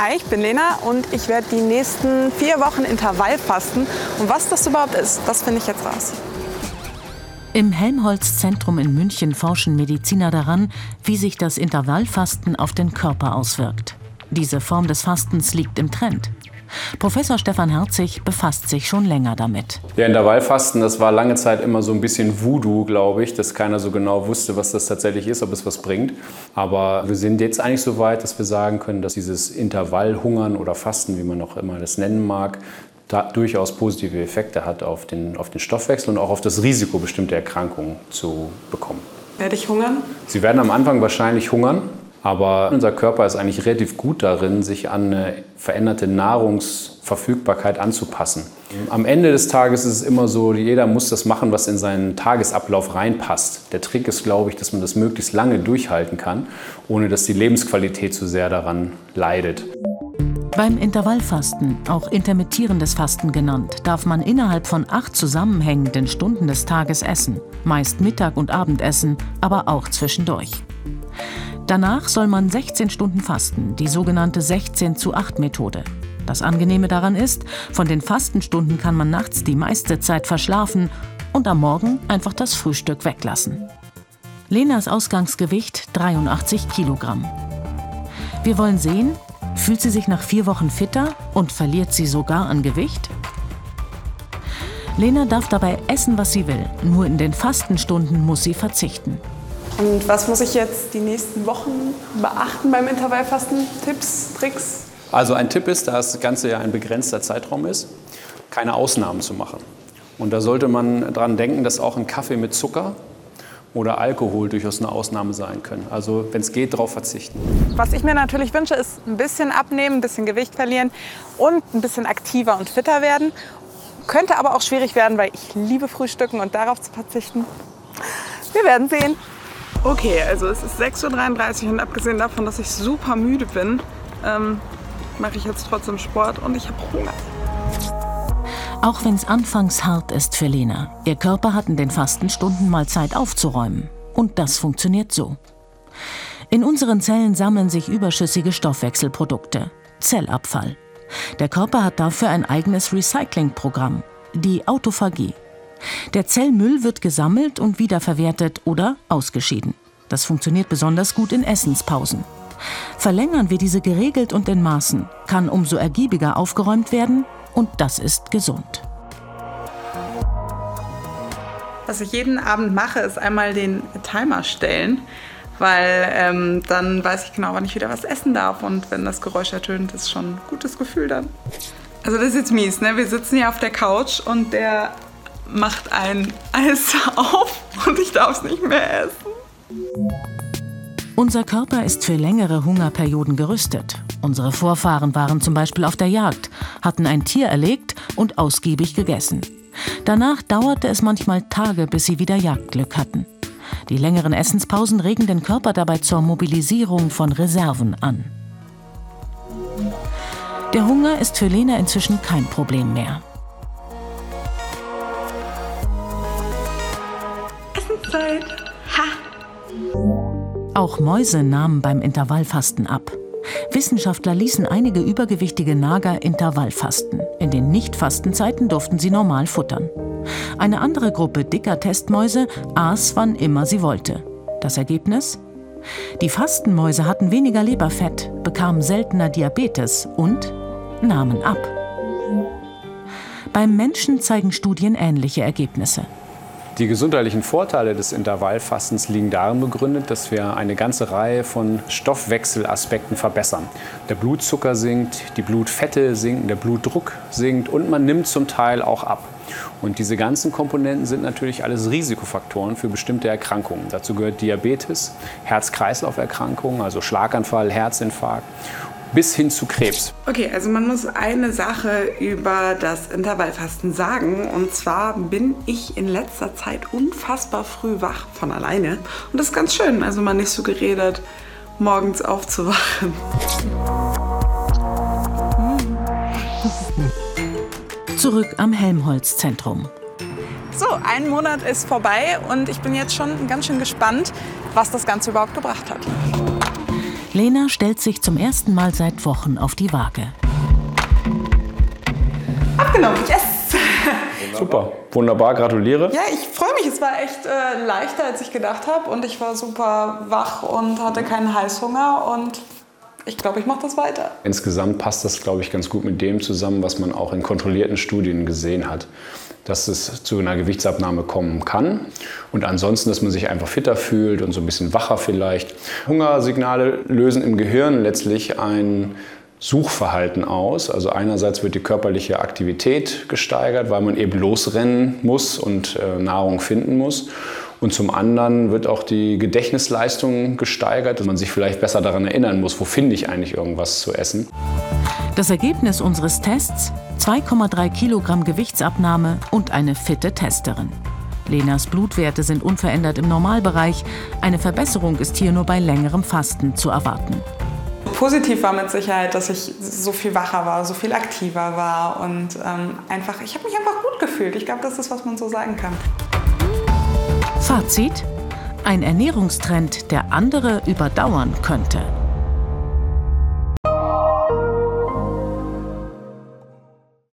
Hi, ich bin Lena und ich werde die nächsten vier Wochen Intervall fasten. Und was das überhaupt ist, das finde ich jetzt raus. Im Helmholtz-Zentrum in München forschen Mediziner daran, wie sich das Intervallfasten auf den Körper auswirkt. Diese Form des Fastens liegt im Trend. Professor Stefan Herzig befasst sich schon länger damit. Ja, Intervallfasten, das war lange Zeit immer so ein bisschen Voodoo, glaube ich, dass keiner so genau wusste, was das tatsächlich ist, ob es was bringt. Aber wir sind jetzt eigentlich so weit, dass wir sagen können, dass dieses Intervallhungern oder Fasten, wie man auch immer das nennen mag, da durchaus positive Effekte hat auf den, auf den Stoffwechsel und auch auf das Risiko, bestimmte Erkrankungen zu bekommen. Werde ich hungern? Sie werden am Anfang wahrscheinlich hungern, aber unser Körper ist eigentlich relativ gut darin, sich an eine veränderte Nahrungsverfügbarkeit anzupassen. Am Ende des Tages ist es immer so, jeder muss das machen, was in seinen Tagesablauf reinpasst. Der Trick ist, glaube ich, dass man das möglichst lange durchhalten kann, ohne dass die Lebensqualität zu sehr daran leidet. Beim Intervallfasten, auch intermittierendes Fasten genannt, darf man innerhalb von acht zusammenhängenden Stunden des Tages essen, meist Mittag- und Abendessen, aber auch zwischendurch. Danach soll man 16 Stunden fasten, die sogenannte 16 zu 8 Methode. Das Angenehme daran ist, von den Fastenstunden kann man nachts die meiste Zeit verschlafen und am Morgen einfach das Frühstück weglassen. Lenas Ausgangsgewicht 83 Kilogramm. Wir wollen sehen, fühlt sie sich nach vier Wochen fitter und verliert sie sogar an Gewicht? Lena darf dabei essen, was sie will. Nur in den Fastenstunden muss sie verzichten. Und was muss ich jetzt die nächsten Wochen beachten beim Intervallfasten? Tipps, Tricks? Also ein Tipp ist, da das Ganze ja ein begrenzter Zeitraum ist, keine Ausnahmen zu machen. Und da sollte man daran denken, dass auch ein Kaffee mit Zucker oder Alkohol durchaus eine Ausnahme sein können. Also wenn es geht, darauf verzichten. Was ich mir natürlich wünsche, ist ein bisschen abnehmen, ein bisschen Gewicht verlieren und ein bisschen aktiver und fitter werden. Könnte aber auch schwierig werden, weil ich liebe Frühstücken und darauf zu verzichten. Wir werden sehen. Okay, also es ist 6.33 Uhr und abgesehen davon, dass ich super müde bin, ähm, mache ich jetzt trotzdem Sport und ich habe Hunger. Auch wenn es anfangs hart ist für Lena, ihr Körper hat in den Fastenstunden mal Zeit aufzuräumen. Und das funktioniert so. In unseren Zellen sammeln sich überschüssige Stoffwechselprodukte, Zellabfall. Der Körper hat dafür ein eigenes Recyclingprogramm, die Autophagie. Der Zellmüll wird gesammelt und wiederverwertet oder ausgeschieden. Das funktioniert besonders gut in Essenspausen. Verlängern wir diese geregelt und in Maßen, kann umso ergiebiger aufgeräumt werden und das ist gesund. Was ich jeden Abend mache, ist einmal den Timer stellen, weil ähm, dann weiß ich genau, wann ich wieder was essen darf und wenn das Geräusch ertönt, ist schon ein gutes Gefühl dann. Also das ist jetzt mies, ne? Wir sitzen hier auf der Couch und der macht ein Eis auf und ich darf es nicht mehr essen. Unser Körper ist für längere Hungerperioden gerüstet. Unsere Vorfahren waren zum Beispiel auf der Jagd, hatten ein Tier erlegt und ausgiebig gegessen. Danach dauerte es manchmal Tage, bis sie wieder Jagdglück hatten. Die längeren Essenspausen regen den Körper dabei zur Mobilisierung von Reserven an. Der Hunger ist für Lena inzwischen kein Problem mehr. Auch Mäuse nahmen beim Intervallfasten ab. Wissenschaftler ließen einige übergewichtige Nager Intervallfasten. In den Nicht-Fastenzeiten durften sie normal futtern. Eine andere Gruppe dicker Testmäuse aß, wann immer sie wollte. Das Ergebnis? Die Fastenmäuse hatten weniger Leberfett, bekamen seltener Diabetes und nahmen ab. Beim Menschen zeigen Studien ähnliche Ergebnisse. Die gesundheitlichen Vorteile des Intervallfastens liegen darin begründet, dass wir eine ganze Reihe von Stoffwechselaspekten verbessern. Der Blutzucker sinkt, die Blutfette sinken, der Blutdruck sinkt und man nimmt zum Teil auch ab. Und diese ganzen Komponenten sind natürlich alles Risikofaktoren für bestimmte Erkrankungen. Dazu gehört Diabetes, Herz-Kreislauf-Erkrankungen, also Schlaganfall, Herzinfarkt bis hin zu Krebs. Okay, also man muss eine Sache über das Intervallfasten sagen. Und zwar bin ich in letzter Zeit unfassbar früh wach von alleine. Und das ist ganz schön. Also man nicht so geredet, morgens aufzuwachen. Zurück am Helmholtz-Zentrum. So, ein Monat ist vorbei und ich bin jetzt schon ganz schön gespannt, was das Ganze überhaupt gebracht hat. Lena stellt sich zum ersten Mal seit Wochen auf die Waage. Abgenommen, yes! Super, wunderbar, gratuliere. Ja, ich freue mich. Es war echt äh, leichter, als ich gedacht habe. Und ich war super wach und hatte keinen Heißhunger. Und ich glaube, ich mache das weiter. Insgesamt passt das, glaube ich, ganz gut mit dem zusammen, was man auch in kontrollierten Studien gesehen hat. Dass es zu einer Gewichtsabnahme kommen kann und ansonsten, dass man sich einfach fitter fühlt und so ein bisschen wacher vielleicht. Hungersignale lösen im Gehirn letztlich ein Suchverhalten aus. Also einerseits wird die körperliche Aktivität gesteigert, weil man eben losrennen muss und äh, Nahrung finden muss. Und zum anderen wird auch die Gedächtnisleistung gesteigert, dass man sich vielleicht besser daran erinnern muss, wo finde ich eigentlich irgendwas zu essen. Das Ergebnis unseres Tests? 2,3 Kilogramm Gewichtsabnahme und eine fitte Testerin. Lenas Blutwerte sind unverändert im Normalbereich. Eine Verbesserung ist hier nur bei längerem Fasten zu erwarten. Positiv war mit Sicherheit, dass ich so viel wacher war, so viel aktiver war und ähm, einfach, ich habe mich einfach gut gefühlt. Ich glaube, das ist, was man so sagen kann. Fazit? Ein Ernährungstrend, der andere überdauern könnte.